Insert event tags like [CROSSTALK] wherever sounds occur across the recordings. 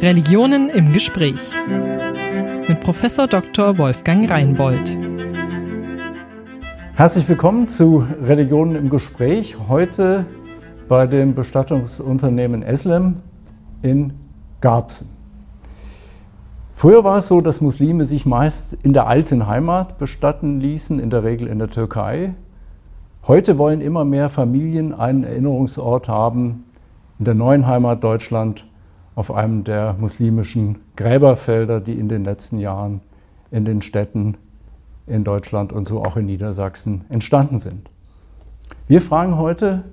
Religionen im Gespräch mit Professor Dr. Wolfgang Reinbold. Herzlich willkommen zu Religionen im Gespräch. Heute bei dem Bestattungsunternehmen Eslem in Garbsen. Früher war es so, dass Muslime sich meist in der alten Heimat bestatten ließen, in der Regel in der Türkei. Heute wollen immer mehr Familien einen Erinnerungsort haben in der neuen Heimat Deutschland auf einem der muslimischen Gräberfelder, die in den letzten Jahren in den Städten in Deutschland und so auch in Niedersachsen entstanden sind. Wir fragen heute,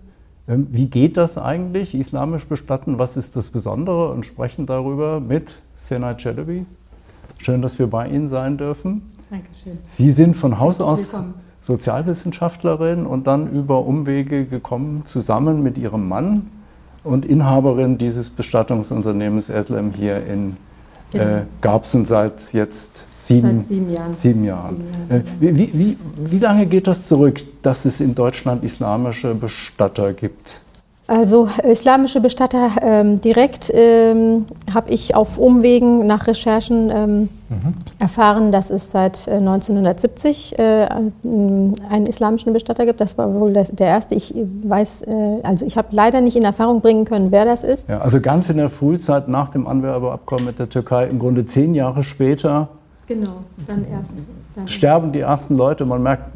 ähm, wie geht das eigentlich, islamisch bestatten, was ist das Besondere und sprechen darüber mit Senay Çelebi. Schön, dass wir bei Ihnen sein dürfen. Dankeschön. Sie sind von Haus aus Sozialwissenschaftlerin und dann über Umwege gekommen, zusammen mit Ihrem Mann und Inhaberin dieses Bestattungsunternehmens Eslem hier in genau. äh, Garbsen seit jetzt sieben, seit sieben Jahren. Sieben Jahren. Sieben Jahren. Äh, wie, wie, wie lange geht das zurück, dass es in Deutschland islamische Bestatter gibt? Also islamische Bestatter ähm, direkt ähm, habe ich auf Umwegen nach Recherchen ähm, mhm. erfahren, dass es seit 1970 äh, äh, einen islamischen Bestatter gibt. Das war wohl der, der erste. Ich weiß, äh, also ich habe leider nicht in Erfahrung bringen können, wer das ist. Ja, also ganz in der Frühzeit nach dem Anwerbeabkommen mit der Türkei, im Grunde zehn Jahre später. Genau, dann erst. Dann sterben die ersten Leute. Man merkt,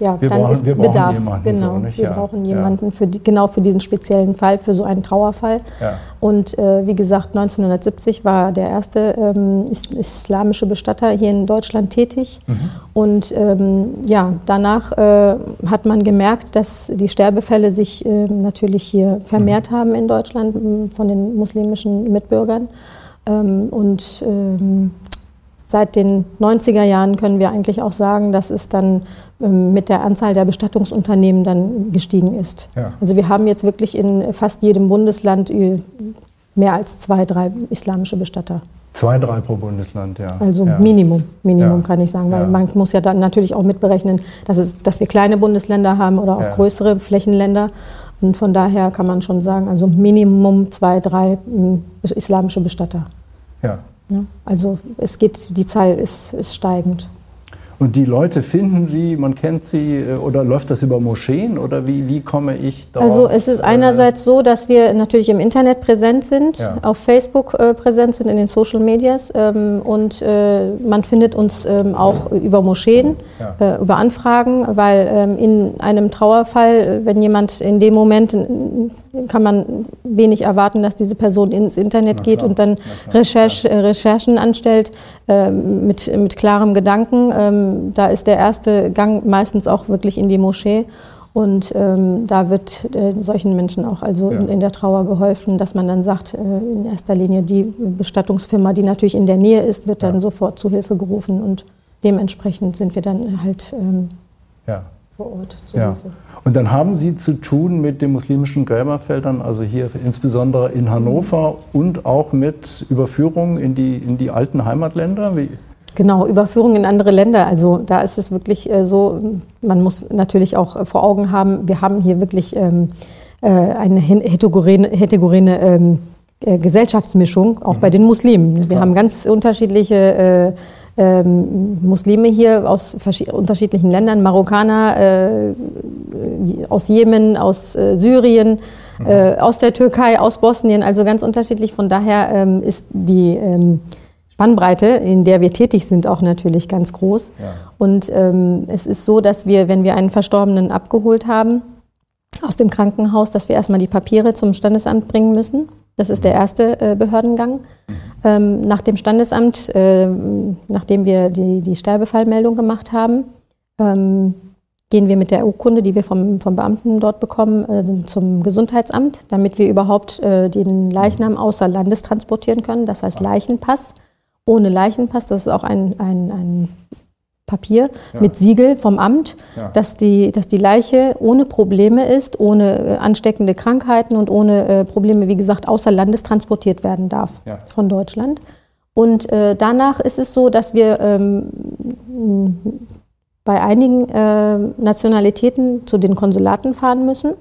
ja, wir dann brauchen, ist wir Bedarf. Jemanden genau, so, wir ja. brauchen jemanden ja. für die, genau für diesen speziellen Fall, für so einen Trauerfall. Ja. Und äh, wie gesagt, 1970 war der erste ähm, islamische Bestatter hier in Deutschland tätig. Mhm. Und ähm, ja, danach äh, hat man gemerkt, dass die Sterbefälle sich äh, natürlich hier vermehrt mhm. haben in Deutschland von den muslimischen Mitbürgern. Ähm, und ähm, Seit den 90er Jahren können wir eigentlich auch sagen, dass es dann ähm, mit der Anzahl der Bestattungsunternehmen dann gestiegen ist. Ja. Also wir haben jetzt wirklich in fast jedem Bundesland mehr als zwei, drei islamische Bestatter. Zwei, drei pro Bundesland, ja. Also ja. Minimum, Minimum ja. kann ich sagen, weil ja. man muss ja dann natürlich auch mitberechnen, dass, es, dass wir kleine Bundesländer haben oder auch größere Flächenländer. Und von daher kann man schon sagen, also Minimum zwei, drei islamische Bestatter. Ja. Ne? Also es geht, die Zahl ist, ist steigend. Und die Leute finden sie, man kennt sie äh, oder läuft das über Moscheen oder wie, wie komme ich dort? Also es ist einerseits so, dass wir natürlich im Internet präsent sind, ja. auf Facebook äh, präsent sind, in den Social Medias ähm, und äh, man findet uns ähm, auch über Moscheen, ja. äh, über Anfragen, weil ähm, in einem Trauerfall, wenn jemand in dem Moment, kann man wenig erwarten, dass diese Person ins Internet geht und dann Recherche, äh, Recherchen anstellt äh, mit, mit klarem Gedanken ähm, da ist der erste Gang meistens auch wirklich in die Moschee. Und ähm, da wird äh, solchen Menschen auch also ja. in, in, der Trauer geholfen, dass man dann sagt, äh, in erster Linie die Bestattungsfirma, die natürlich in der Nähe ist, wird dann ja. sofort zu Hilfe gerufen und dementsprechend sind wir dann halt ähm, ja. vor Ort zu Hilfe. Und dann haben Sie zu tun mit den muslimischen Gräberfeldern, also hier insbesondere in Hannover und auch mit Überführungen in die, in die alten Heimatländer? Wie? Genau, Überführung in andere Länder. Also da ist es wirklich äh, so, man muss natürlich auch äh, vor Augen haben, wir haben hier wirklich ähm, äh, eine heterogene, heterogene ähm, äh, Gesellschaftsmischung, auch mhm. bei den Muslimen. Wir ja. haben ganz unterschiedliche äh, ähm, Muslime hier aus unterschiedlichen Ländern, Marokkaner, äh, aus Jemen, aus Syrien, mhm. aus der Türkei, aus Bosnien, also ganz unterschiedlich. Von daher ähm, ist die Spannbreite, in der wir tätig sind, auch natürlich ganz groß. Ja. Und ähm, es ist so, dass wir, wenn wir einen Verstorbenen abgeholt haben aus dem Krankenhaus, dass wir erstmal die Papiere zum Standesamt bringen müssen. Das ist der mhm. erste äh, Behördengang. Mhm. Ähm, nach dem Standesamt, äh, nachdem wir die, die Sterbefallmeldung gemacht haben, ähm, gehen wir mit der Urkunde, die wir vom, vom Beamten dort bekommen, äh, zum Gesundheitsamt, damit wir überhaupt äh, den Leichnam außer Landes transportieren können. Das heißt Leichenpass ohne Leichenpass. Das ist auch ein, ein, ein Papier ja. mit Siegel vom Amt, ja. dass, die, dass die Leiche ohne Probleme ist, ohne äh, ansteckende Krankheiten und ohne äh, Probleme, wie gesagt, außer Landes transportiert werden darf ja. von Deutschland. Und äh, danach ist es so, dass wir ähm, bei einigen äh, Nationalitäten zu den Konsulaten fahren müssen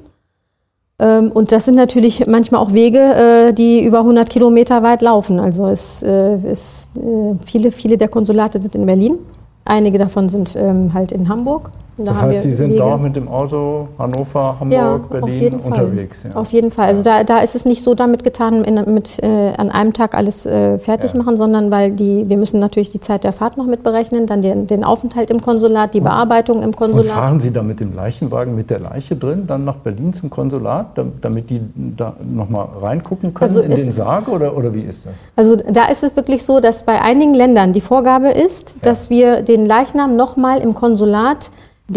und das sind natürlich manchmal auch Wege, äh, die über 100 Kilometer weit laufen. Also es, äh, es, äh, viele, viele der Konsulate sind in Berlin. Einige davon sind ähm, halt in Hamburg. Da das heißt, Sie sind Wege. da mit dem Auto Hannover, Hamburg, ja, Berlin unterwegs. Ja. Auf jeden Fall. Also da, da ist es nicht so damit getan, in, mit äh, an einem Tag alles äh, fertig ja. machen, sondern weil die, wir müssen natürlich die Zeit der Fahrt noch mit berechnen, dann den, den Aufenthalt im Konsulat, die Bearbeitung im Konsulat. Und fahren Sie da mit dem Leichenwagen mit der Leiche drin dann nach Berlin zum Konsulat, damit die da nochmal reingucken können also in den Sarg oder, oder wie ist das? Also da ist es wirklich so, dass bei einigen Ländern die Vorgabe ist, dass wir den Leichnam nochmal im Konsulat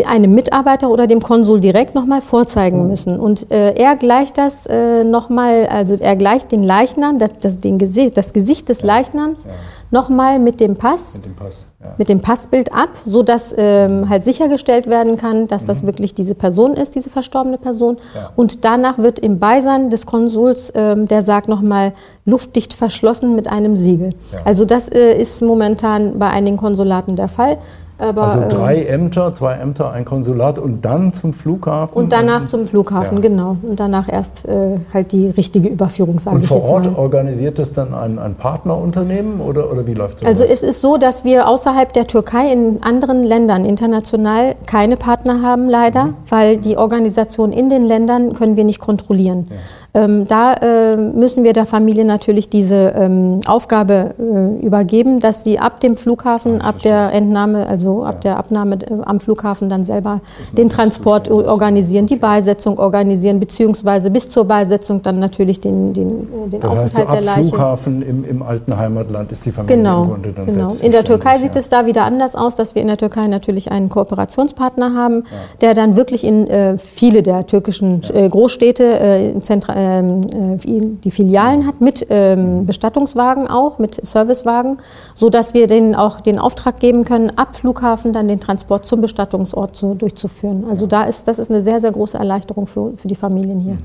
einem Mitarbeiter oder dem Konsul direkt nochmal vorzeigen müssen. Und äh, er gleicht das äh, nochmal, also er gleicht den Leichnam, das, das, den Gesicht, das Gesicht des Leichnams ja. nochmal mit dem Pass, mit dem, Pass, ja. mit dem Passbild ab, sodass ähm, halt sichergestellt werden kann, dass mhm. das wirklich diese Person ist, diese verstorbene Person. Ja. Und danach wird im Beisein des Konsuls ähm, der Sarg nochmal luftdicht verschlossen mit einem Siegel. Also das äh, ist momentan bei einigen Konsulaten der Fall. Aber, also drei ähm, Ämter, zwei Ämter, ein Konsulat und dann zum Flughafen? Und danach und, zum Flughafen, ja. genau. Und danach erst äh, halt die richtige Überführung, sage ich jetzt mal. Und vor Ort organisiert das dann ein, ein Partnerunternehmen oder, oder wie läuft das? Also es ist so, dass wir außerhalb der Türkei in anderen Ländern international keine Partner haben, leider, mhm. weil die Organisation in den Ländern können wir nicht kontrollieren. Ja. Ähm, da äh, müssen wir der Familie natürlich diese ähm, Aufgabe äh, übergeben, dass sie ab dem Flughafen, ab der Entnahme, also ab ja. der Abnahme äh, am Flughafen dann selber den Transport organisieren, die Beisetzung organisieren, beziehungsweise bis zur Beisetzung dann natürlich den, den, den das Aufenthalt heißt, so der Leiche. Flughafen im, im, alten Heimatland ist die Familie genau, im Grunde dann genau. In der Türkei ja. sieht es da wieder anders aus, dass wir in der Türkei natürlich einen Kooperationspartner haben, ja. der dann wirklich in äh, viele der türkischen äh, Großstädte äh, Zentra ähm, äh, die Filialen hat mit ähm, Bestattungswagen auch, mit Servicewagen, so dass wir denen auch den Auftrag geben können, ab Flughafen dann den Transport zum Bestattungsort zu, durchzuführen. Also da ist, das ist eine sehr, sehr große Erleichterung für, für die Familien hier.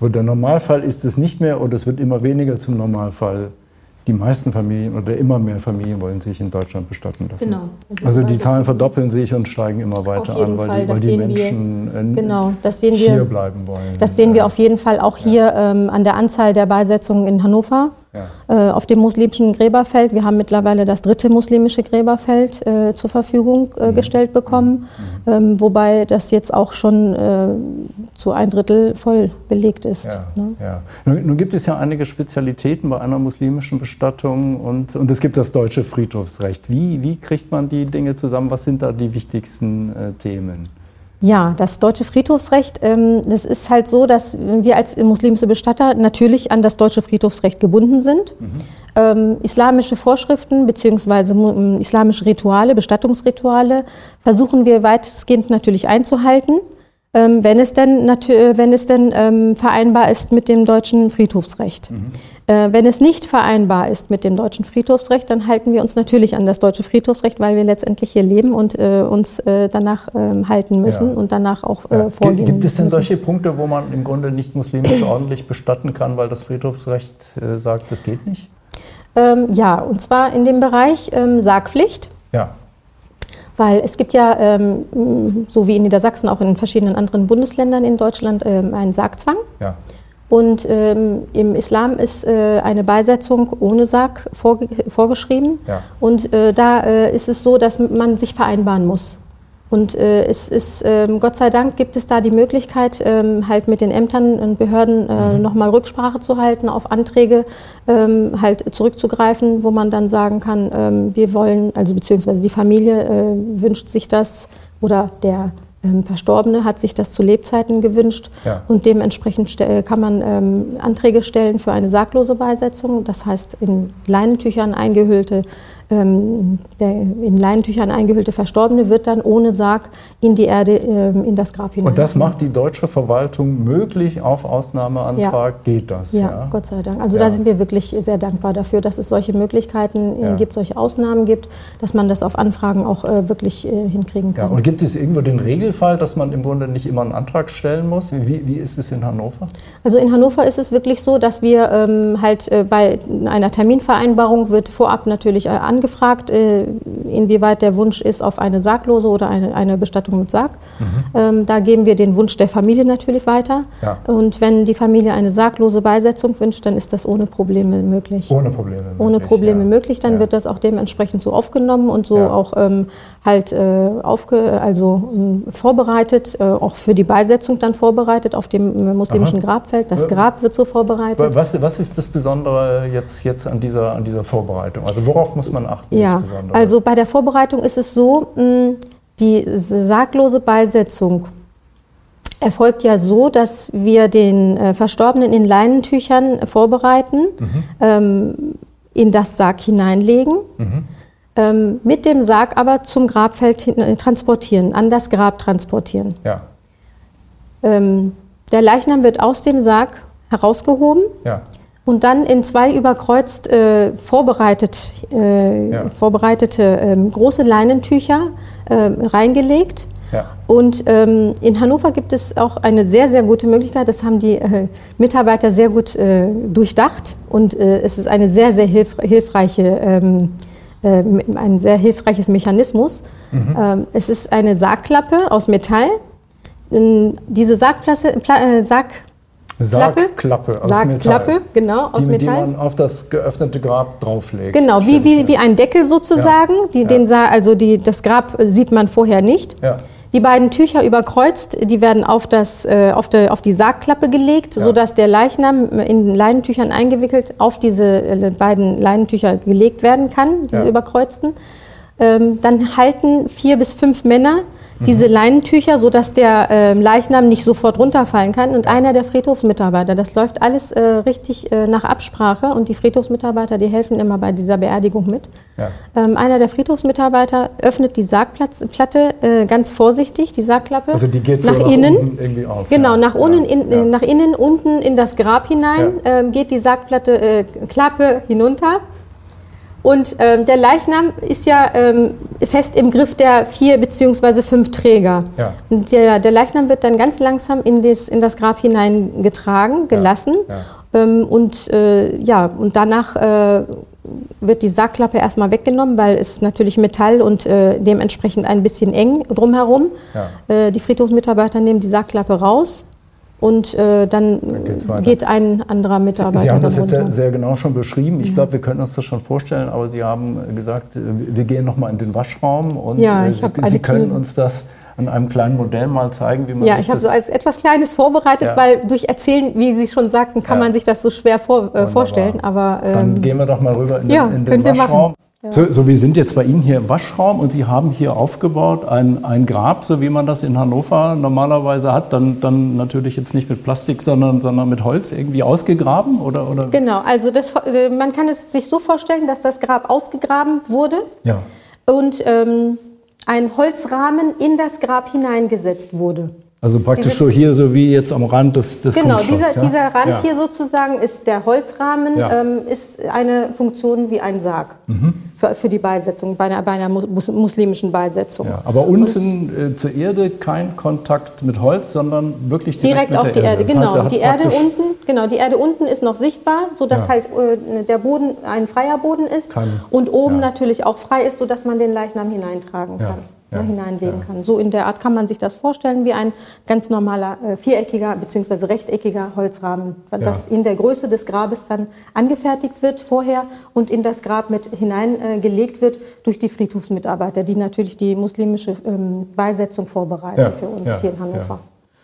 Und der Normalfall ist es nicht mehr oder es wird immer weniger zum Normalfall die meisten Familien oder immer mehr Familien wollen sich in Deutschland bestatten lassen. Genau. Also, also die Zahlen verdoppeln sich und steigen immer weiter an, weil die, weil die Menschen wir, genau, das sehen hier wir, bleiben wollen. Das sehen wir auf jeden Fall auch hier ähm, an der Anzahl der Beisetzungen in Hannover ja. äh, auf dem muslimischen Gräberfeld. Wir haben mittlerweile das dritte muslimische Gräberfeld äh, zur Verfügung äh, mhm. gestellt bekommen, mhm. ähm, wobei das jetzt auch schon äh, zu ein Drittel voll belegt ist. Ja, ne? ja. Nun, nun, gibt es ja einige Spezialitäten bei einer muslimischen Bestattung und, und es gibt das deutsche Friedhofsrecht. Wie, wie kriegt man die Dinge zusammen? Was sind da die wichtigsten äh, Themen? Ja, das deutsche Friedhofsrecht, ähm, das ist halt so, dass wir als muslimische Bestatter natürlich an das deutsche Friedhofsrecht gebunden sind. Mhm. Ähm, islamische Vorschriften bzw. Ähm, islamische Rituale, Bestattungsrituale versuchen wir weitestgehend natürlich einzuhalten. Wenn es denn, wenn es denn vereinbar ist mit dem deutschen Friedhofsrecht. Mhm. Äh, wenn es nicht vereinbar ist mit dem deutschen Friedhofsrecht, dann halten wir uns natürlich an das deutsche Friedhofsrecht, weil wir letztendlich hier leben und äh, uns äh, danach ähm, halten müssen ja. und danach auch äh, vorgehen Gibt es denn müssen. solche Punkte, wo man im Grunde nicht muslimisch [CLEARS THROAT] ordentlich bestatten kann, weil das Friedhofsrecht äh, sagt, das geht nicht? Ähm, ja, und zwar in dem Bereich ähm, Sargpflicht. Ja. Weil es gibt ja, ähm, so wie in Niedersachsen, auch in verschiedenen anderen Bundesländern in Deutschland, ähm, einen Sargzwang. Ja. Und ähm, im Islam ist äh, eine Beisetzung ohne Sarg vorge vorgeschrieben. Ja. Und äh, da äh, ist es so, dass man sich vereinbaren muss. Und äh, es ist, ähm, Gott sei Dank gibt es da die Möglichkeit, ähm, halt mit den Ämtern und Behörden äh, mhm. nochmal Rücksprache zu halten, auf Anträge ähm, halt zurückzugreifen, wo man dann sagen kann, wir wollen, also beziehungsweise die Familie äh, wünscht sich das oder der ähm, Verstorbene hat sich das zu Lebzeiten gewünscht ja. und dementsprechend kann man ähm, Anträge stellen für eine sarglose Beisetzung, das heißt in Leinentüchern eingehüllte ähm, der in Leinentüchern eingehüllte Verstorbene wird dann ohne Sarg in die Erde, ähm, in das Grab hinein. Und das macht die deutsche Verwaltung möglich, auf Ausnahmeantrag ja. geht das? Ja, ja, Gott sei Dank. Also ja. da sind wir wirklich sehr dankbar dafür, dass es solche Möglichkeiten äh, gibt, solche Ausnahmen gibt, dass man das auf Anfragen auch äh, wirklich äh, hinkriegen kann. Und gibt es irgendwo den Regelfall, dass man im Grunde nicht immer einen Antrag stellen muss? Wie, wie ist es in Hannover? Also in Hannover ist es wirklich so, dass wir ähm, halt bei einer Terminvereinbarung wird vorab natürlich äh, angefragt, äh, inwieweit der Wunsch ist auf eine sarglose oder eine, eine Bestattung mit Sarg. Mhm. Ähm, da geben wir den Wunsch der Familie natürlich weiter. Ja. Und wenn die Familie eine sarglose Beisetzung wünscht, dann ist das ohne Probleme möglich. Ohne Probleme möglich. Ohne Probleme ja. möglich, dann ja. wird das auch dementsprechend so aufgenommen und so auch ähm, halt äh, aufge, also äh, vorbereitet, äh, auch für die Beisetzung dann vorbereitet auf dem muslimischen Aha. Grabfeld. Das Grab wird so vorbereitet. Was, was ist das Besondere jetzt, jetzt an, dieser, an dieser Vorbereitung? Also worauf muss man achten? Ja, also bei der Vorbereitung ist es so, die sarglose Beisetzung erfolgt ja so, dass wir den äh, Verstorbenen in Leinentüchern vorbereiten, mhm. ähm, in das Sarg hineinlegen, mhm. ähm, mit dem Sarg aber zum Grabfeld äh, transportieren, an das Grab transportieren. Ja. Ähm, der Leichnam wird aus dem Sarg herausgehoben. Ja und dann in zwei überkreuzt äh, vorbereitet, äh, ja. vorbereitete ähm, große Leinentücher äh, reingelegt. Ja. Und ähm, in Hannover gibt es auch eine sehr, sehr gute Möglichkeit. Das haben die äh, Mitarbeiter sehr gut äh, durchdacht. Und äh, es ist eine sehr, sehr hilf hilfreiche, ähm, ein sehr hilfreiches Mechanismus. Mhm. Ähm, es ist eine Sargklappe aus Metall. Diese Sargplatte, Sarg Sargklappe aus Sargklappe, Metall. genau, aus die, Metall. Die man auf das geöffnete Grab drauflegt. Genau, wie, wie, wie ein Deckel sozusagen. Ja. Die, ja. Den, also die, das Grab sieht man vorher nicht. Ja. Die beiden Tücher überkreuzt, die werden auf, das, äh, auf, die, auf die Sargklappe gelegt, ja. sodass der Leichnam in Leinentüchern eingewickelt auf diese äh, beiden Leinentücher gelegt werden kann, diese überkreuzten. Ähm, dann halten vier bis fünf Männer diese Leinentücher, sodass der äh, Leichnam nicht sofort runterfallen kann. Und einer der Friedhofsmitarbeiter, das läuft alles äh, richtig äh, nach Absprache und die Friedhofsmitarbeiter, die helfen immer bei dieser Beerdigung mit. Ja. Ähm, einer der Friedhofsmitarbeiter öffnet die Sargplatte äh, ganz vorsichtig, die Sargklappe, also die geht nach, so nach innen. irgendwie auf. Genau, ja. nach, unten, in, ja. nach innen, unten in das Grab hinein ähm, geht die Sargplatte äh, Klappe hinunter. Und ähm, der Leichnam ist ja ähm, fest im Griff der vier beziehungsweise fünf Träger. Ja. Und der, der, Leichnam wird dann ganz langsam in das, in das Grab hineingetragen, gelassen. Ja. Ja. Ähm, und äh, ja, und danach äh, wird die Sargklappe erstmal weggenommen, weil es natürlich Metall und äh, dementsprechend ein bisschen eng drumherum. Äh, die Friedhofsmitarbeiter nehmen die Sargklappe raus und äh, dann, dann geht ein anderer Mitarbeiter. Sie haben das jetzt sehr, sehr, genau schon beschrieben. Ich ja. glaube, wir können uns das schon vorstellen, aber Sie haben gesagt, äh, wir gehen nochmal in den Waschraum und ja, äh, Sie, Sie können uns das an einem kleinen Modell mal zeigen, wie man Ja, ich habe so als etwas Kleines vorbereitet, ja. weil durch Erzählen, wie Sie schon sagten, kann ja. man sich das so schwer vor, äh, vorstellen. Aber, ähm, Dann gehen wir doch mal rüber in den, ja, in den Waschraum. So, so, wir sind jetzt bei Ihnen hier im Waschraum und Sie haben hier aufgebaut ein, ein Grab, so wie man das in Hannover normalerweise hat, dann, dann natürlich jetzt nicht mit Plastik, sondern, sondern mit Holz irgendwie ausgegraben? Oder, oder? Genau, also das, äh, man kann es sich so vorstellen, dass das Grab ausgegraben wurde ja. und ähm, ein Holzrahmen in das Grab hineingesetzt wurde. Also praktisch so hier, so wie jetzt am Rand des, des Genau, dieser, ja? dieser Rand ja. hier sozusagen ist der Holzrahmen, ja. ähm, ist eine Funktion wie ein Sarg mhm. für, für die Beisetzung, bei einer, bei einer muslimischen Beisetzung. aber unten äh, zur Erde kein Kontakt mit Holz, sondern wirklich direkt, direkt auf die Erde. Erde. Genau, heißt, die Erde unten, genau, die Erde unten ist noch sichtbar, sodass halt äh, der Boden ein freier Boden ist kann. und oben natürlich auch frei ist, sodass man den Leichnam hineintragen kann ja, hineinlegen ja. kann. So in der Art kann man sich das vorstellen wie ein ganz normaler äh, viereckiger bzw. rechteckiger Holzrahmen, das in der Größe des Grabes dann angefertigt wird vorher und in das Grab mit hineingelegt äh, wird durch die Friedhofsmitarbeiter, die natürlich die muslimische ähm, Beisetzung vorbereiten für uns hier in Hannover.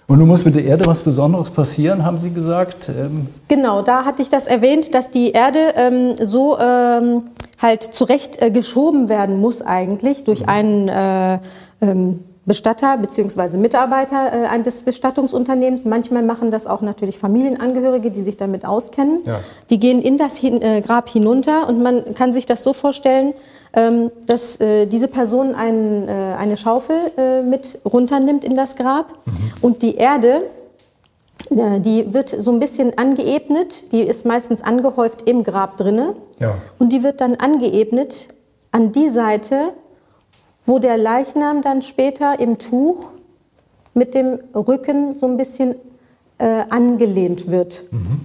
Und nun muss mit der Erde was Besonderes passieren, haben Sie gesagt? Ähm genau, da hatte ich das erwähnt, dass die Erde ähm, so ähm, halt zurecht äh, geschoben werden muss eigentlich durch mhm. einen äh, ähm, Bestatter bzw. Mitarbeiter äh, eines Bestattungsunternehmens. Manchmal machen das auch natürlich Familienangehörige, die sich damit auskennen. Ja. Die gehen in das hin, äh, Grab hinunter und man kann sich das so vorstellen, ähm, dass äh, diese Person ein, äh, eine Schaufel äh, mit runternimmt in das Grab mhm. und die Erde die wird so ein bisschen angeebnet, die ist meistens angehäuft im Grab drinne ja. und die wird dann angeebnet an die Seite, wo der Leichnam dann später im Tuch mit dem Rücken so ein bisschen äh, angelehnt wird. Mhm.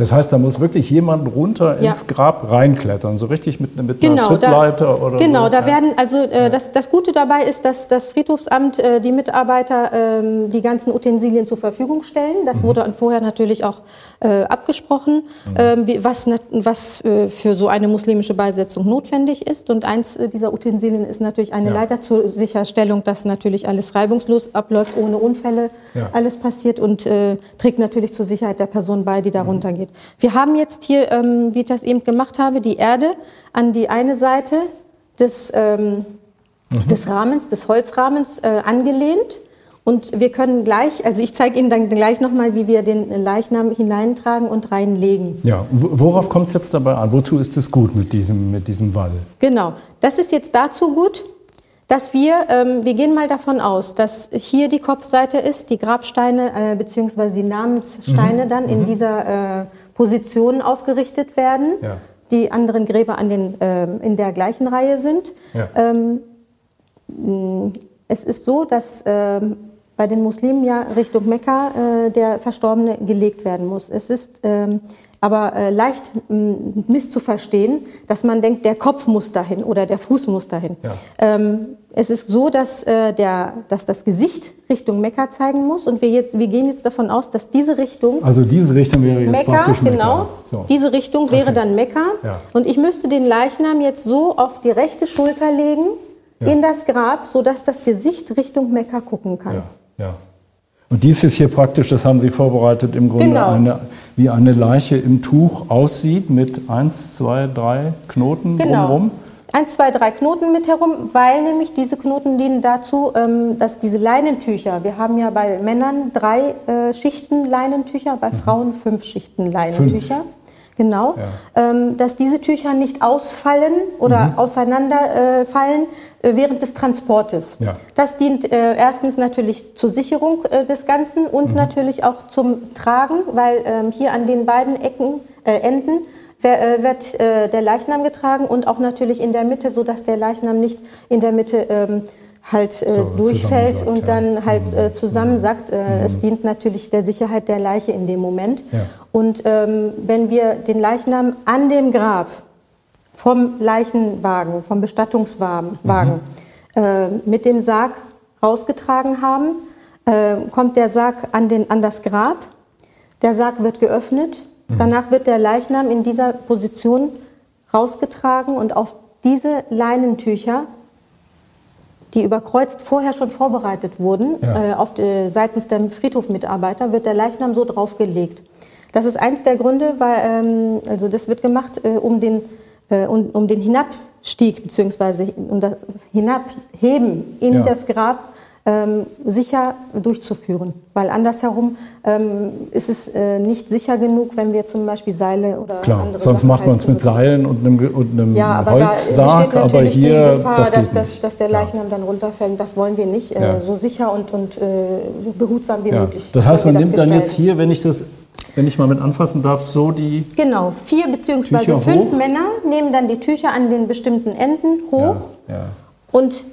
Das heißt, da muss wirklich jemand runter Ja. ins Grab reinklettern, so richtig mit, mit Genau, einer Trittleiter oder Genau, so. da Ja. werden also äh, das, das Gute dabei ist, dass das Friedhofsamt äh, die Mitarbeiter ähm, die ganzen Utensilien zur Verfügung stellen. Mhm. Das wurde vorher natürlich auch äh, abgesprochen, ähm, wie, was, was äh, für so eine muslimische Beisetzung notwendig ist. Und eins äh, dieser Utensilien ist natürlich eine Ja. Leiter zur Sicherstellung, dass natürlich alles reibungslos abläuft, ohne Unfälle, alles passiert und äh, trägt natürlich zur Sicherheit der Person bei, Mhm. die runtergeht. Wir haben jetzt hier, ähm, wie ich das eben gemacht habe, die Erde an die eine Seite des, ähm, Mhm. des Rahmens, des Holzrahmens äh, angelehnt. Und wir können gleich, also ich zeige Ihnen dann gleich nochmal, wie wir den Leichnam hineintragen und reinlegen. Ja, wo- worauf kommt es jetzt dabei an? Wozu ist es gut mit diesem, mit diesem Wall? Genau. Das ist jetzt dazu gut, dass wir, ähm, wir gehen mal davon aus, dass hier die Kopfseite ist, die Grabsteine äh, bzw. die Namenssteine dann in dieser äh, Position aufgerichtet werden. Ja. Die anderen Gräber an den, ähm, in der gleichen Reihe sind. Ja. Ähm, mh, es ist so, dass ähm, bei den Muslimen ja Richtung Mekka äh, der Verstorbene gelegt werden muss. Es ist ähm, aber äh, leicht mh, misszuverstehen, dass man denkt, der Kopf muss dahin oder der Fuß muss dahin. Ja. Ähm, es ist so, dass, äh, der, dass das Gesicht Richtung Mekka zeigen muss und wir, jetzt, wir gehen jetzt davon aus, dass diese Richtung Also diese Richtung wäre jetzt Mekka, praktisch Mekka. genau. So. Diese Richtung wäre Okay. dann Mekka. Ja. Und ich müsste den Leichnam jetzt so auf die rechte Schulter legen, Ja. in das Grab, sodass das Gesicht Richtung Mekka gucken kann. Ja, ja. Und dies ist hier praktisch, das haben Sie vorbereitet, im Grunde Genau. eine, wie eine Leiche im Tuch aussieht mit eins, zwei, drei Knoten Genau. drumherum. Eins, zwei, drei Knoten mit herum, weil nämlich diese Knoten dienen dazu, ähm, dass diese Leinentücher, wir haben ja bei Männern drei äh, Schichten Leinentücher, bei Frauen fünf Schichten Leinentücher. Genau, ähm, dass diese Tücher nicht ausfallen oder auseinanderfallen äh, äh, während des Transportes. Ja. Das dient erstens natürlich zur Sicherung des Ganzen und natürlich auch zum Tragen, weil ähm, hier an den beiden Ecken, äh, Enden wird äh, der Leichnam getragen und auch natürlich in der Mitte, sodass der Leichnam nicht in der Mitte ähm, halt äh, So, durchfällt und ja. dann halt äh, zusammensackt. Äh, Es dient natürlich der Sicherheit der Leiche in dem Moment. Ja. Und ähm, wenn wir den Leichnam an dem Grab vom Leichenwagen, vom Bestattungswagen Wagen, äh, mit dem Sarg rausgetragen haben, äh, kommt der Sarg an, den, an das Grab. Der Sarg wird geöffnet. Danach wird der Leichnam in dieser Position rausgetragen und auf diese Leinentücher, die überkreuzt vorher schon vorbereitet wurden, Ja. äh, auf, die- seitens der Friedhofmitarbeiter, wird der Leichnam so draufgelegt. Das ist eins der Gründe, weil ähm, also das wird gemacht, äh, um den äh, um, um den Hinabstieg bzw. um das Hinabheben in Ja. das Grab ähm, sicher durchzuführen. Weil andersherum ähm, ist es äh, nicht sicher genug, wenn wir zum Beispiel Seile oder Klar, andere sonst Sachen macht man es halt mit Seilen und einem, und einem ja, aber da Holzsarg, besteht aber natürlich hier, die Gefahr, das dass, dass, dass der Ja. Leichnam dann runterfällt. Das wollen wir nicht. Ja. Äh, so sicher und, und äh, behutsam wie Ja. möglich. Das heißt, man wir nimmt dann gestalten. jetzt hier, wenn ich das, wenn ich mal mit anfassen darf, so die Genau, vier beziehungsweise fünf hoch. Männer nehmen dann die Tücher an den bestimmten Enden hoch Ja, ja. und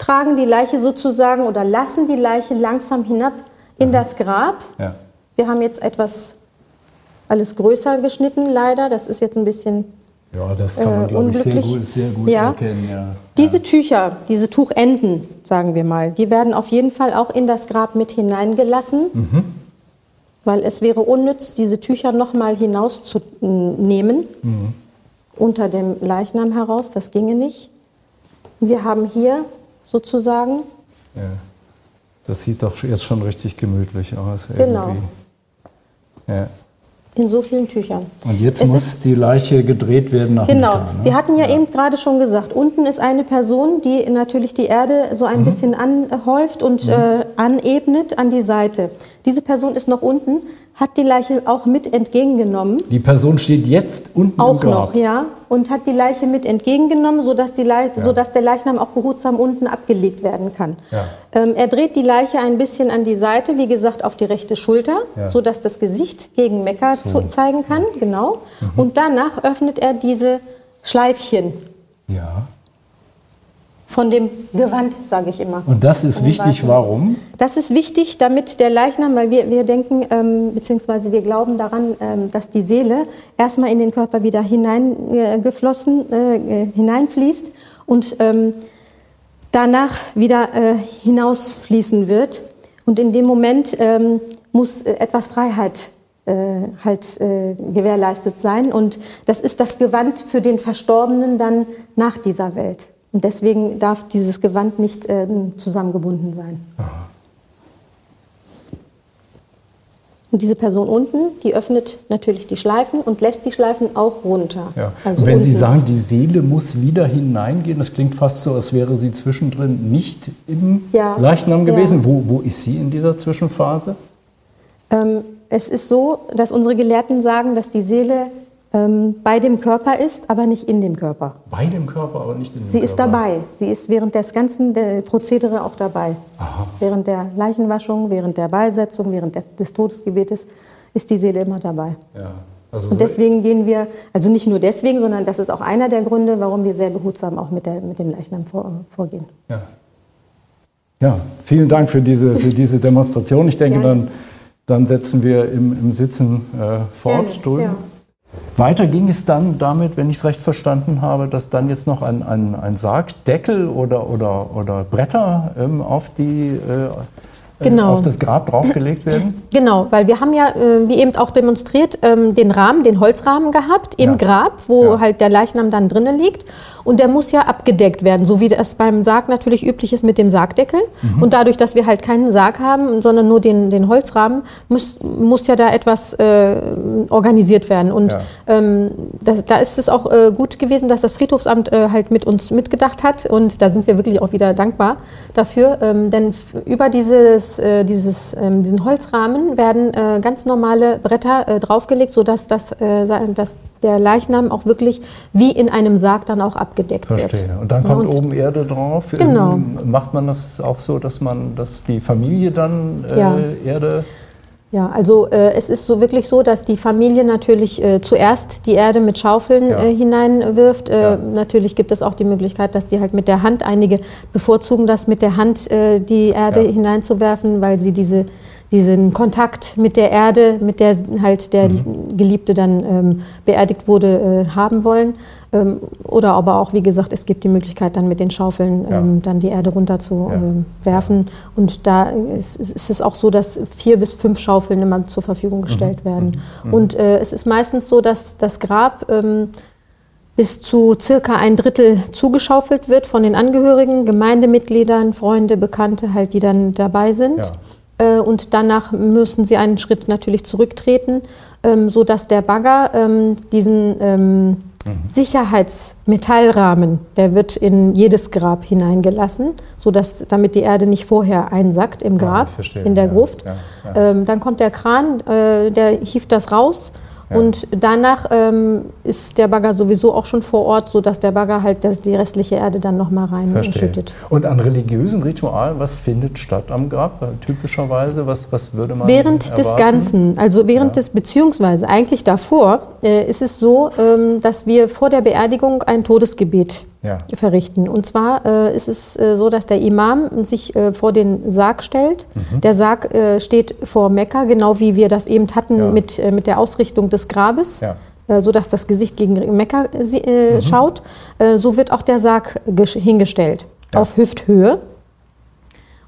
tragen die Leiche sozusagen oder lassen die Leiche langsam hinab in das Grab. Ja. Wir haben jetzt etwas alles größer geschnitten, leider. Das ist jetzt ein bisschen ja, das kann man, Äh, glaube ich, sehr gut, sehr gut Ja. erkennen. Ja. Diese Tücher, diese Tuchenden, sagen wir mal, die werden auf jeden Fall auch in das Grab mit hineingelassen, Mhm. weil es wäre unnütz, diese Tücher nochmal hinauszunehmen, Mhm. unter dem Leichnam heraus, das ginge nicht. Wir haben hier sozusagen, Ja. Das sieht doch jetzt schon richtig gemütlich aus. Genau. Ja. in so vielen Tüchern. Und jetzt Es muss die Leiche gedreht werden nach Genau. Mekka, ne? Wir hatten ja, eben gerade schon gesagt, unten ist eine Person, die natürlich die Erde so Mhm. ein bisschen anhäuft und äh, anebnet an die Seite. Diese Person ist noch unten, hat die Leiche auch mit entgegengenommen. Die Person steht jetzt unten im Auch Grab. noch, ja. Und hat die Leiche mit entgegengenommen, sodass, die sodass der Leichnam auch behutsam unten abgelegt werden kann. Ja. Ähm, er dreht die Leiche ein bisschen an die Seite, wie gesagt, auf die rechte Schulter, Ja. sodass das Gesicht gegen Mekka So. zeigen kann. Genau. Mhm. Und danach öffnet er diese Schleifchen Ja. Von dem Gewand, sage ich immer. Und das ist wichtig, warum? Das ist wichtig, damit der Leichnam, weil wir, wir denken, ähm, beziehungsweise wir glauben daran, ähm, dass die Seele erstmal in den Körper wieder hineingeflossen, äh, äh, hineinfließt und ähm, danach wieder äh, hinausfließen wird. Und in dem Moment ähm, muss äh, etwas Freiheit äh, halt äh, gewährleistet sein. Und das ist das Gewand für den Verstorbenen dann nach dieser Welt. Und deswegen darf dieses Gewand nicht äh, zusammengebunden sein. Aha. Und diese Person unten, die öffnet natürlich die Schleifen und lässt die Schleifen auch runter. Ja. Also wenn Sie sagen, die Seele muss wieder hineingehen, das klingt fast so, als wäre sie zwischendrin nicht im ja. Leichnam gewesen. Ja. Wo, wo ist sie in dieser Zwischenphase? Ähm, es ist so, dass unsere Gelehrten sagen, dass die Seele ähm, bei dem Körper ist, aber nicht in dem Körper. Bei dem Körper, aber nicht in dem Sie Körper? Sie ist dabei. Sie ist während des ganzen Prozedere auch dabei. Aha. Während der Leichenwaschung, während der Beisetzung, während des Todesgebetes ist die Seele immer dabei. Ja. Also und deswegen gehen wir, also nicht nur deswegen, sondern das ist auch einer der Gründe, warum wir sehr behutsam auch mit, der, mit dem Leichnam vor, vorgehen. Ja. ja, vielen Dank für diese, für diese Demonstration. Ich denke, dann, dann setzen wir im, im Sitzen äh, fort Gerne. drüben. Ja. Weiter ging es dann damit, wenn ich es recht verstanden habe, dass dann jetzt noch ein, ein, ein Sargdeckel oder, oder, oder Bretter ähm, auf die äh, genau. auf das Grab draufgelegt werden? [CLEARS THROAT] Genau, weil wir haben ja, äh, wie eben auch demonstriert, ähm, den Rahmen, den Holzrahmen gehabt im ja. Grab, wo ja. halt der Leichnam dann drinnen liegt. Und der muss ja abgedeckt werden, so wie das beim Sarg natürlich üblich ist mit dem Sargdeckel. Mhm. Und dadurch, dass wir halt keinen Sarg haben, sondern nur den, den Holzrahmen, muss, muss ja da etwas äh, organisiert werden. Und ja. ähm, da, da, ist es auch äh, gut gewesen, dass das Friedhofsamt äh, halt mit uns mitgedacht hat. Und da sind wir wirklich auch wieder dankbar dafür. Ähm, denn über dieses dieses, äh, dieses, ähm, diesen Holzrahmen werden äh, ganz normale Bretter äh, draufgelegt, sodass das, dass der Leichnam auch wirklich wie in einem Sarg dann auch abgedeckt Verstehe. wird. Und dann kommt und oben Erde drauf. Genau. Macht man das auch so, dass man, dass die Familie dann äh, ja. Erde ja, also äh, es ist so wirklich so, dass die Familie natürlich äh, zuerst die Erde mit Schaufeln ja. äh, hineinwirft. Äh, ja. Natürlich gibt es auch die Möglichkeit, dass die halt mit der Hand, einige bevorzugen das mit der Hand, äh, die Erde ja. hineinzuwerfen, weil sie diese diesen Kontakt mit der Erde, mit der halt der mhm. Geliebte dann ähm, beerdigt wurde, äh, haben wollen. Ähm, oder aber auch, wie gesagt, es gibt die Möglichkeit, dann mit den Schaufeln ja. ähm, dann die Erde runter zu ja. ähm, werfen. Und da ist, ist, es auch so, dass vier bis fünf Schaufeln immer zur Verfügung gestellt mhm. werden. Mhm. Und äh, es ist meistens so, dass das Grab ähm, bis zu circa ein Drittel zugeschaufelt wird von den Angehörigen, Gemeindemitgliedern, Freunde, Bekannte, halt, die dann dabei sind. Ja. Äh, und danach müssen sie einen Schritt natürlich zurücktreten, ähm, sodass der Bagger ähm, diesen ähm, mhm. Sicherheitsmetallrahmen, der wird in jedes Grab hineingelassen, sodass, damit die Erde nicht vorher einsackt im Grab, ja, in der Gruft. Ja, ja, dann kommt der Kran, äh, der hieft das raus und danach ähm, ist der Bagger sowieso auch schon vor Ort, sodass der Bagger halt das, die restliche Erde dann nochmal reinschüttet. Und an religiösen Ritualen, was findet statt am Grab? Typischerweise, was, was würde man Während erwarten? des Ganzen, also während ja. des, beziehungsweise eigentlich davor, äh, ist es so, ähm, dass wir vor der Beerdigung ein Todesgebet ja. verrichten. Und zwar äh, ist es äh, so, dass der Imam sich äh, vor den Sarg stellt. Mhm. Der Sarg äh, steht vor Mekka, genau wie wir das eben hatten ja. mit, äh, mit der Ausrichtung des Grabes. Ja. Äh, so dass das Gesicht gegen Mekka mhm. schaut. so wird auch der Sarg hingestellt, auf Hüfthöhe.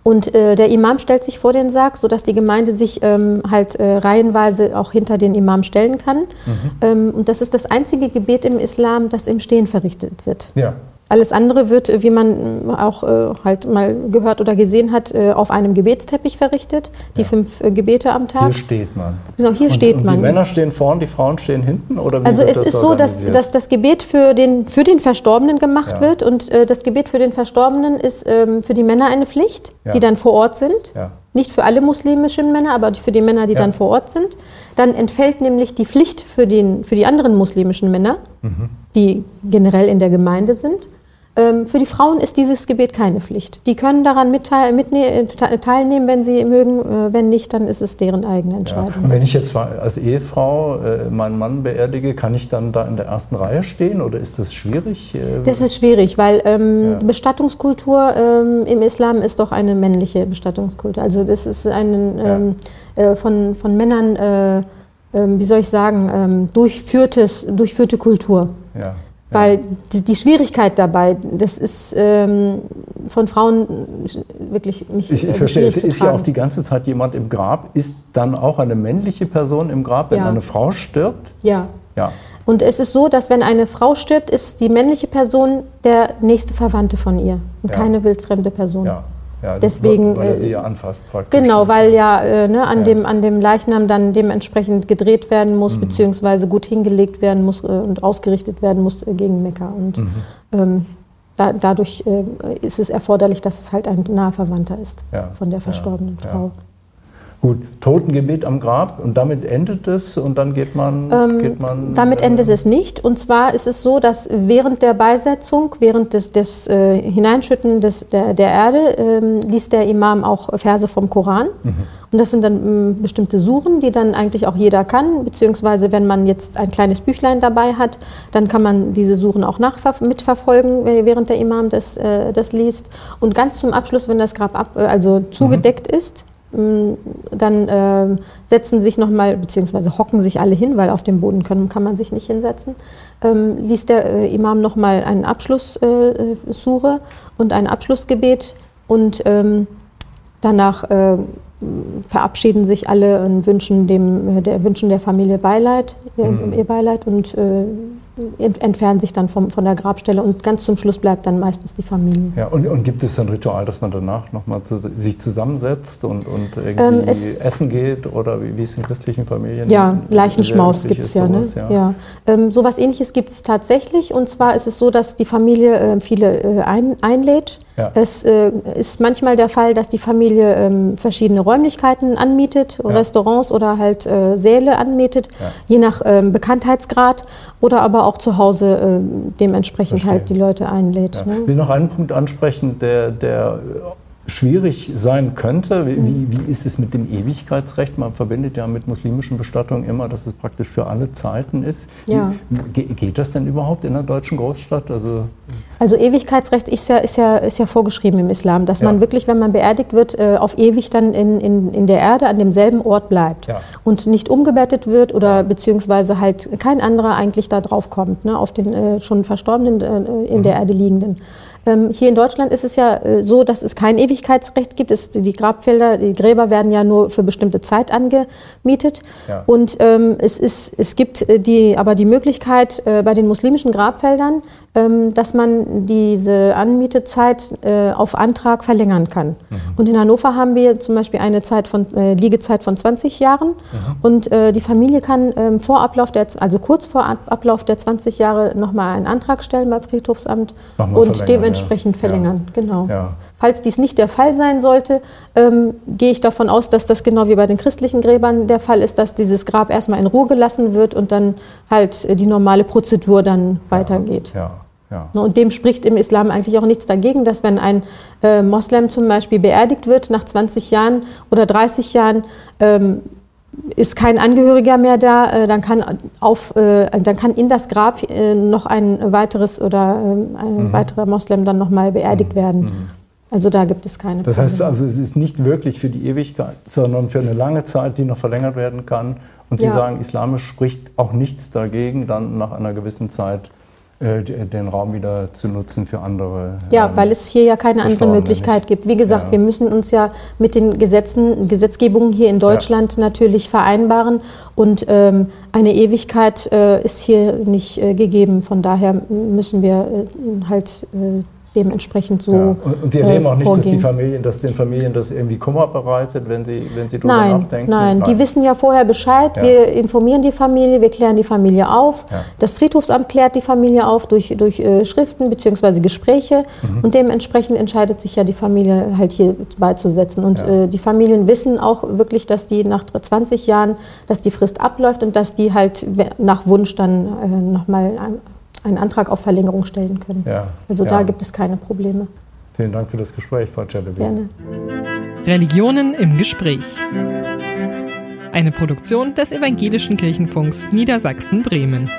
Und äh, der Imam stellt sich vor den Sarg, sodass die Gemeinde sich ähm, halt äh, reihenweise auch hinter den Imam stellen kann. Mhm. Ähm, und das ist das einzige Gebet im Islam, das im Stehen verrichtet wird. Ja. Alles andere wird, wie man auch äh, halt mal gehört oder gesehen hat, äh, auf einem Gebetsteppich verrichtet. Die ja. fünf äh, Gebete am Tag. Hier steht man. Genau, hier und, steht und man. Die Männer stehen vorn, die Frauen stehen hinten? Oder wie also es ist so, dass, dass das Gebet für den, für den Verstorbenen gemacht ja. wird. Und äh, das Gebet für den Verstorbenen ist ähm, für die Männer eine Pflicht, ja. die dann vor Ort sind. Nicht für alle muslimischen Männer, aber für die Männer, die dann vor Ort sind. Dann entfällt nämlich die Pflicht für, den, für die anderen muslimischen Männer, mhm. die generell in der Gemeinde sind. Ähm, für die Frauen ist dieses Gebet keine Pflicht. Die können daran teilnehmen, wenn sie mögen. Äh, wenn nicht, dann ist es deren eigene Entscheidung. Ja. Und wenn ich jetzt als Ehefrau äh, meinen Mann beerdige, kann ich dann da in der ersten Reihe stehen oder ist das schwierig? Äh, das ist schwierig, weil ähm, ja. Bestattungskultur ähm, im Islam ist doch eine männliche Bestattungskultur. Also das ist ein ähm, äh, von, von Männern, äh, ähm, wie soll ich sagen, ähm, durchführtes, durchführte Kultur. Ja. Weil die, die, Schwierigkeit dabei, das ist ähm, von Frauen wirklich nicht. Ich, ich verstehe, es ist ja auch die ganze Zeit jemand im Grab. Ist dann auch eine männliche Person im Grab, wenn ja. eine Frau stirbt? Ja. ja. Und es ist so, dass wenn eine Frau stirbt, ist die männliche Person der nächste Verwandte von ihr und ja. keine wildfremde Person. Ja. Ja, Deswegen, weil er sie äh, ja anfasst praktisch. Genau, weil ja, äh, ne, an, ja. Dem, an dem Leichnam dann dementsprechend gedreht werden muss, mhm. beziehungsweise gut hingelegt werden muss äh, und ausgerichtet werden muss äh, gegen Mekka. Und mhm. ähm, da, dadurch äh, ist es erforderlich, dass es halt ein naher Verwandter ist ja. von der verstorbenen Frau. Gut, Totengebet am Grab und damit endet es und dann geht man. Ähm, geht man damit äh, endet es nicht. Und zwar ist es so, dass während der Beisetzung, während des, des äh, Hineinschütten des, der, der Erde, ähm, liest der Imam auch Verse vom Koran. Mhm. Und das sind dann ähm, bestimmte Suchen, die dann eigentlich auch jeder kann. Beziehungsweise, wenn man jetzt ein kleines Büchlein dabei hat, dann kann man diese Suchen auch mitverfolgen, während der Imam das, äh, das liest. Und ganz zum Abschluss, wenn das Grab ab, äh, also zugedeckt mhm. ist, dann äh, setzen sich nochmal, beziehungsweise hocken sich alle hin, weil auf dem Boden können, kann man sich nicht hinsetzen, ähm, liest der äh, Imam nochmal einen Abschlusssure äh, und ein Abschlussgebet und ähm, danach äh, verabschieden sich alle und wünschen, dem, äh, der, wünschen der Familie Beileid, mhm. ihr Beileid und äh, entfernen sich dann vom, von der Grabstelle und ganz zum Schluss bleibt dann meistens die Familie. Ja, und, und gibt es ein Ritual, dass man danach nochmal zu, sich zusammensetzt und, und irgendwie ähm, essen geht oder wie, wie es in christlichen Familien Ja, Leichenschmaus gibt es ja. Sowas, ne? ja. ja. Ähm, so was ähnliches gibt es tatsächlich und zwar ist es so, dass die Familie äh, viele äh, ein, einlädt ja. Es äh, ist manchmal der Fall, dass die Familie ähm, verschiedene Räumlichkeiten anmietet, ja. Restaurants oder halt äh, Säle anmietet, ja. je nach ähm, Bekanntheitsgrad oder aber auch zu Hause äh, dementsprechend Verstehe. halt die Leute einlädt. Ne? Ich will noch einen Punkt ansprechen, der, der schwierig sein könnte. Wie, wie, ist es mit dem Ewigkeitsrecht? Man verbindet ja mit muslimischen Bestattungen immer, dass es praktisch für alle Zeiten ist. Ja. Wie, geht das denn überhaupt in einer deutschen Großstadt? Also, also Ewigkeitsrecht ist ja, ist, ja, ist ja vorgeschrieben im Islam, dass ja. man wirklich, wenn man beerdigt wird, äh, auf ewig dann in, in, in der Erde an demselben Ort bleibt ja. und nicht umgebettet wird oder beziehungsweise halt kein anderer eigentlich da drauf kommt, ne, auf den äh, schon Verstorbenen äh, in mhm. der Erde liegenden. Ähm, hier in Deutschland ist es ja äh, so, dass es kein Ewigkeitsrecht gibt. Es, die Grabfelder, die Gräber werden ja nur für bestimmte Zeit angemietet. Ja. Und ähm, es, ist, es gibt äh, die, aber die Möglichkeit äh, bei den muslimischen Grabfeldern, dass man diese Anmietezeit äh, auf Antrag verlängern kann. Mhm. Und in Hannover haben wir zum Beispiel eine Zeit von, äh, Liegezeit von 20 Jahren. Mhm. Und äh, die Familie kann ähm, vor Ablauf der, also kurz vor Ablauf der 20 Jahre nochmal einen Antrag stellen beim Friedhofsamt und dementsprechend entsprechend verlängern. Ja. Genau. Ja. Falls dies nicht der Fall sein sollte, ähm, gehe ich davon aus, dass das genau wie bei den christlichen Gräbern der Fall ist, dass dieses Grab erstmal in Ruhe gelassen wird und dann halt äh, die normale Prozedur dann weitergeht. Ja. Ja. Ne, und dem spricht im Islam eigentlich auch nichts dagegen, dass wenn ein äh, Moslem zum Beispiel beerdigt wird nach 20 Jahren oder 30 Jahren, ähm, ist kein Angehöriger mehr da, äh, dann, kann auf, äh, dann kann in das Grab äh, noch ein weiteres oder ein mhm. weiterer Moslem dann nochmal beerdigt mhm. werden. Mhm. Also da gibt es keine Das heißt also, es ist nicht wirklich für die Ewigkeit, sondern für eine lange Zeit, die noch verlängert werden kann. Und Sie ja. sagen, islamisch spricht auch nichts dagegen, dann nach einer gewissen Zeit äh, den Raum wieder zu nutzen für andere. Ja, ähm, weil es hier ja keine andere Möglichkeit gibt. Wie gesagt, ja. wir müssen uns ja mit den Gesetzen, Gesetzgebungen hier in Deutschland ja. natürlich vereinbaren und ähm, eine Ewigkeit äh, ist hier nicht äh, gegeben. Von daher müssen wir äh, halt äh, dementsprechend so. Ja. Und, Sie erleben äh, auch nicht, dass, die Familien, dass den Familien das irgendwie Kummer bereitet, wenn sie, wenn sie darüber nein, nachdenken? Nein, nein, die wissen ja vorher Bescheid. Ja. Wir informieren die Familie, wir klären die Familie auf. Ja. Das Friedhofsamt klärt die Familie auf durch, durch äh, Schriften bzw. Gespräche. Mhm. Und dementsprechend entscheidet sich ja die Familie halt hier beizusetzen. Und äh, die Familien wissen auch wirklich, dass die nach 20 Jahren, dass die Frist abläuft und dass die halt nach Wunsch dann äh, nochmal einen Antrag auf Verlängerung stellen können. Ja, Also ja. da gibt es keine Probleme. Vielen Dank für das Gespräch, Frau Celebi. Gerne. Religionen im Gespräch. Eine Produktion des Evangelischen Kirchenfunks Niedersachsen-Bremen.